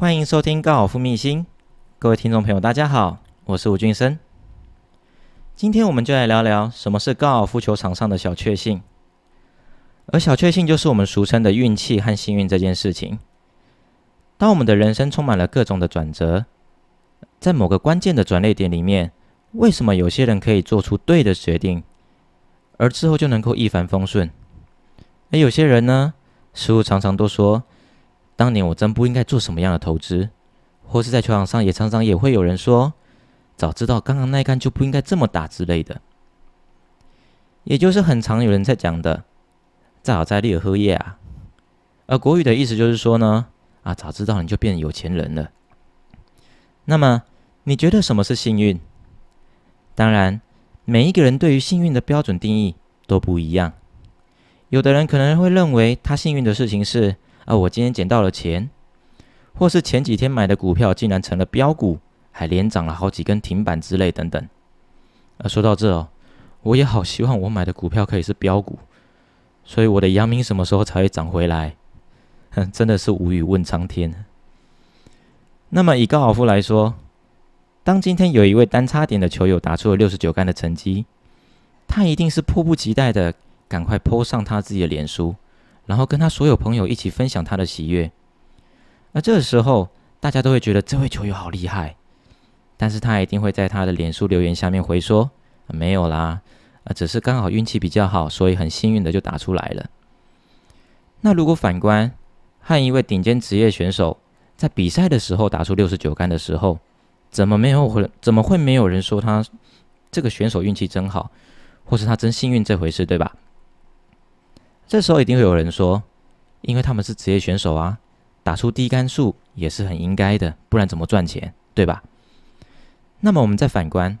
欢迎收听高尔夫秘辛，各位听众朋友，大家好，我是吴俊生。今天我们就来聊聊什么是高尔夫球场上的小确幸，而小确幸就是我们俗称的运气和幸运这件事情。当我们的人生充满了各种的转折，在某个关键的转捩点里面，为什么有些人可以做出对的决定，而之后就能够一帆风顺？而有些人呢，似乎常常都说。当年我真不应该做什么样的投资，或是在球场上也常常也会有人说，早知道刚刚那一杆就不应该这么打之类的。也就是很常有人在讲的“再好再利尔喝夜啊”，而国语的意思就是说呢，啊，早知道你就变有钱人了。那么你觉得什么是幸运？当然，每一个人对于幸运的标准定义都不一样。有的人可能会认为他幸运的事情是。啊，我今天捡到了钱，或是前几天买的股票竟然成了标股，还连涨了好几根停板之类等等。啊，说到这哦，我也好希望我买的股票可以是标股，所以我的阳明什么时候才会涨回来？哼，真的是无语问苍天。那么以高尔夫来说，当今天有一位单差点的球友打出了六十九杆的成绩，他一定是迫不及待的赶快 po 上他自己的脸书。然后跟他所有朋友一起分享他的喜悦，而这个时候大家都会觉得这位球友好厉害，但是他一定会在他的脸书留言下面回说：“没有啦，啊，只是刚好运气比较好，所以很幸运的就打出来了。”那如果反观和一位顶尖职业选手在比赛的时候打出六十九杆的时候，怎么没有会怎么会没有人说他这个选手运气真好，或是他真幸运这回事，对吧？这时候一定会有人说，因为他们是职业选手啊，打出低杆数也是很应该的，不然怎么赚钱，对吧？那么我们再反观，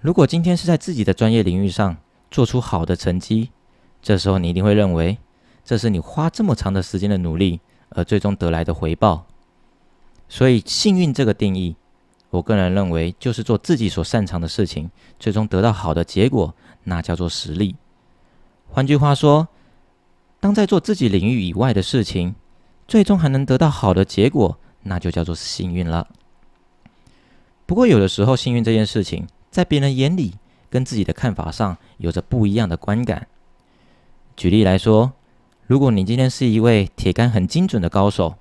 如果今天是在自己的专业领域上做出好的成绩，这时候你一定会认为，这是你花这么长的时间的努力而最终得来的回报。所以幸运这个定义，我个人认为就是做自己所擅长的事情，最终得到好的结果，那叫做实力。换句话说。当在做自己领域以外的事情，最终还能得到好的结果，那就叫做幸运了。不过，有的时候幸运这件事情，在别人眼里跟自己的看法上有着不一样的观感。举例来说，如果你今天是一位铁杆很精准的高手，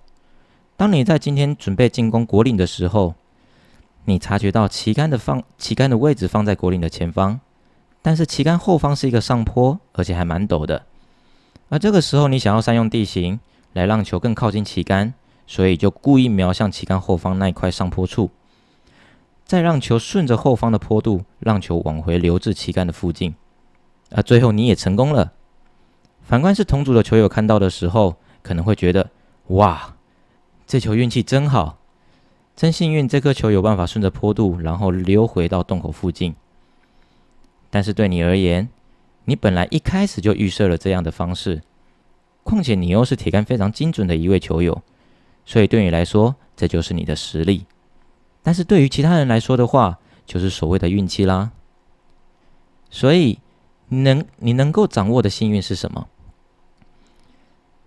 当你在今天准备进攻国岭的时候，你察觉到旗杆的放旗杆的位置放在国岭的前方，但是旗杆后方是一个上坡，而且还蛮陡的。而这个时候，你想要善用地形来让球更靠近旗杆，所以就故意瞄向旗杆后方那一块上坡处，再让球顺着后方的坡度，让球往回流至旗杆的附近。而最后你也成功了。反观是同组的球友看到的时候，可能会觉得：哇，这球运气真好，真幸运，这颗球有办法顺着坡度，然后溜回到洞口附近。但是对你而言，你本来一开始就预设了这样的方式，况且你又是铁杆非常精准的一位球友，所以对你来说这就是你的实力。但是对于其他人来说的话，就是所谓的运气啦。所以能你能够掌握的幸运是什么？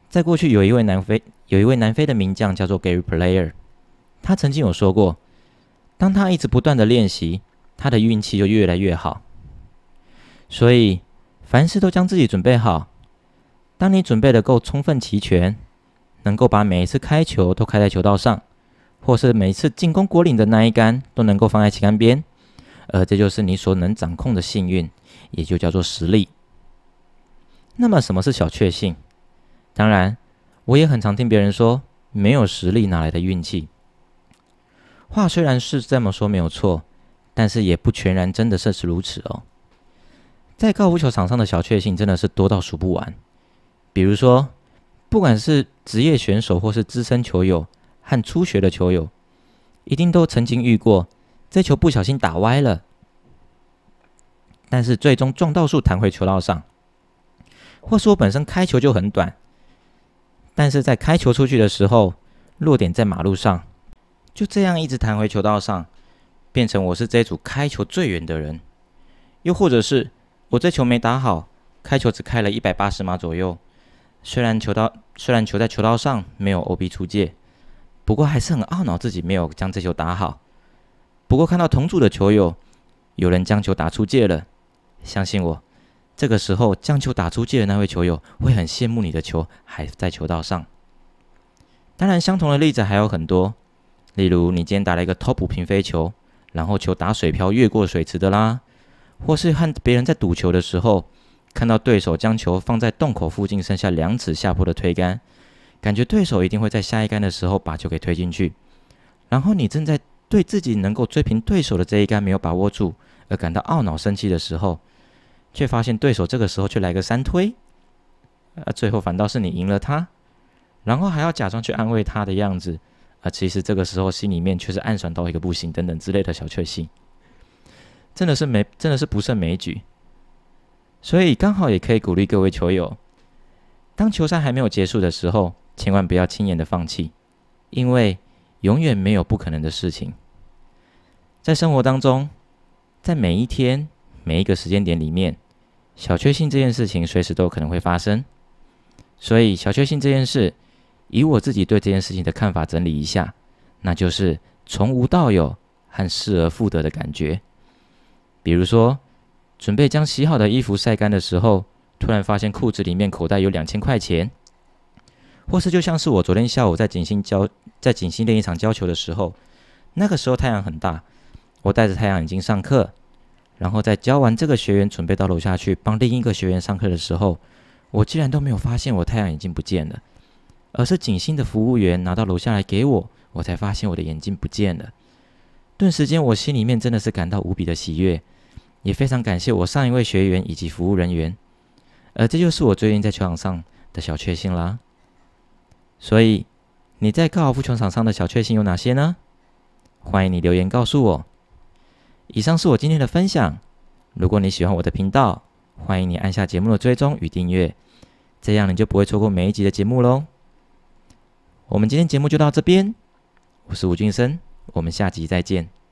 在过去有一位南非有一位南非的名将叫做 Gary Player，他曾经有说过，当他一直不断的练习，他的运气就越来越好。所以。凡事都将自己准备好。当你准备的够充分齐全，能够把每一次开球都开在球道上，或是每一次进攻果岭的那一杆都能够放在旗杆边，而这就是你所能掌控的幸运，也就叫做实力。那么，什么是小确幸？当然，我也很常听别人说，没有实力哪来的运气？话虽然是这么说没有错，但是也不全然真的是如此哦。在高尔夫球场上的小确幸真的是多到数不完。比如说，不管是职业选手或是资深球友和初学的球友，一定都曾经遇过这球不小心打歪了，但是最终撞到树弹回球道上；或是我本身开球就很短，但是在开球出去的时候落点在马路上，就这样一直弹回球道上，变成我是这组开球最远的人；又或者是。我这球没打好，开球只开了一百八十码左右。虽然球道虽然球在球道上没有 OB 出界，不过还是很懊恼自己没有将这球打好。不过看到同组的球友有人将球打出界了，相信我，这个时候将球打出界的那位球友会很羡慕你的球还在球道上。当然，相同的例子还有很多，例如你今天打了一个 top 平飞球，然后球打水漂越过水池的啦，或是和别人在赌球的时候，看到对手将球放在洞口附近剩下两尺下坡的推杆。感觉对手一定会在下一杆的时候把球给推进去，然后你正在对自己能够追平对手的这一杆没有把握住而感到懊恼生气的时候，却发现对手这个时候却来个三推，啊最后反倒是你赢了他，然后还要假装去安慰他的样子，啊其实这个时候心里面却是暗爽到一个不行等等之类的小确幸，真的是没真的是不胜枚举，所以刚好也可以鼓励各位球友，当球赛还没有结束的时候。千万不要轻言的放弃，因为永远没有不可能的事情。在生活当中，在每一天每一个时间点里面，小确幸这件事情随时都可能会发生。所以，小确幸这件事，以我自己对这件事情的看法整理一下，那就是从无到有和失而复得的感觉。比如说，准备将洗好的衣服晒干的时候，突然发现裤子里面口袋有两千块钱。或是就像是我昨天下午在景星教在景星练一场教球的时候，那个时候太阳很大，我带着太阳眼镜上课，然后在教完这个学员准备到楼下去帮另一个学员上课的时候，我竟然都没有发现我太阳眼镜不见了，而是景星的服务员拿到楼下来给我，我才发现我的眼镜不见了。顿时间我心里面真的是感到无比的喜悦，也非常感谢我上一位学员以及服务人员，而这就是我最近在球场上的小确幸啦。所以你在高尔夫球场上的小确幸有哪些呢？欢迎你留言告诉我。以上是我今天的分享。如果你喜欢我的频道，欢迎你按下节目的追踪与订阅，这样你就不会错过每一集的节目喽。我们今天节目就到这边，我是吴俊生，我们下集再见。